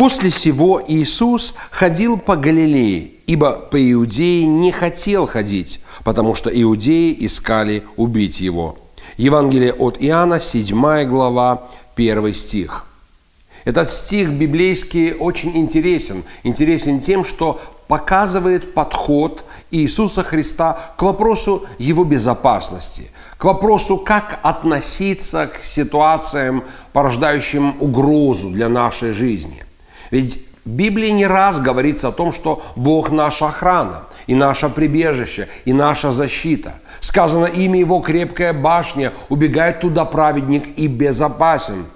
После сего Иисус ходил по Галилее, ибо по Иудее не хотел ходить, потому что иудеи искали убить его. Евангелие от Иоанна, 7 глава, 1 стих. Этот стих библейский очень интересен. Интересен тем, что показывает подход Иисуса Христа к вопросу его безопасности, к вопросу, как относиться к ситуациям, порождающим угрозу для нашей жизни – ведь в Библии не раз говорится о том, что Бог наша охрана, и наше прибежище, и наша защита. Сказано, имя Его крепкая башня, убегает туда праведник и безопасен.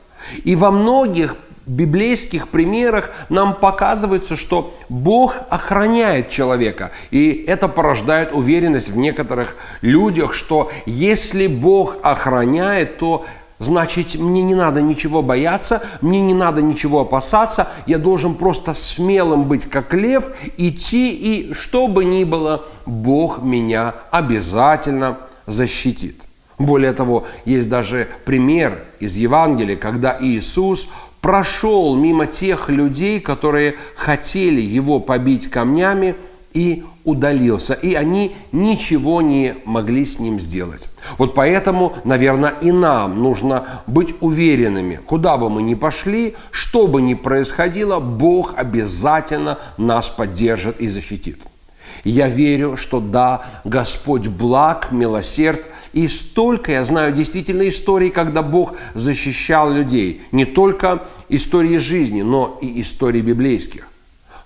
И во многих библейских примерах нам показывается, что Бог охраняет человека. И это порождает уверенность в некоторых людях, что если Бог охраняет, то Значит, мне не надо ничего бояться, мне не надо ничего опасаться, я должен просто смелым быть, как лев, идти, и что бы ни было, Бог меня обязательно защитит. Более того, есть даже пример из Евангелия, когда Иисус прошел мимо тех людей, которые хотели его побить камнями, и удалился, и они ничего не могли с ним сделать. Вот поэтому, наверное, и нам нужно быть уверенными, куда бы мы ни пошли, что бы ни происходило, Бог обязательно нас поддержит и защитит. Я верю, что да, Господь благ, милосерд, и столько, я знаю действительно истории, когда Бог защищал людей. Не только истории жизни, но и истории библейских.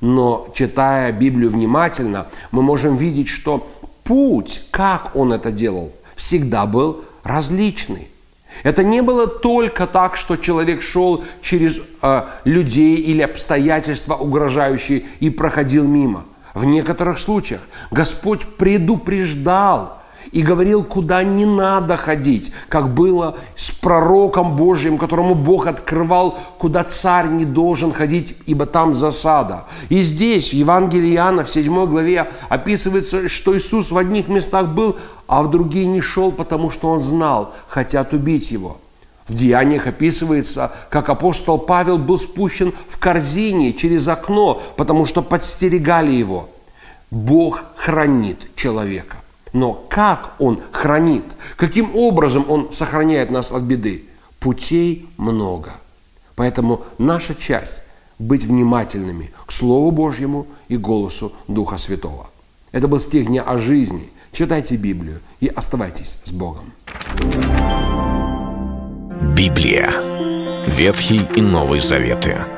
Но читая Библию внимательно, мы можем видеть, что путь, как он это делал, всегда был различный. Это не было только так, что человек шел через э, людей или обстоятельства угрожающие и проходил мимо. В некоторых случаях Господь предупреждал и говорил, куда не надо ходить, как было с пророком Божьим, которому Бог открывал, куда царь не должен ходить, ибо там засада. И здесь, в Евангелии Иоанна, в 7 главе, описывается, что Иисус в одних местах был, а в другие не шел, потому что он знал, хотят убить его. В Деяниях описывается, как апостол Павел был спущен в корзине через окно, потому что подстерегали его. Бог хранит человека. Но как Он хранит? Каким образом Он сохраняет нас от беды? Путей много. Поэтому наша часть – быть внимательными к Слову Божьему и голосу Духа Святого. Это был стих дня о жизни. Читайте Библию и оставайтесь с Богом. Библия. Ветхий и Новый Заветы.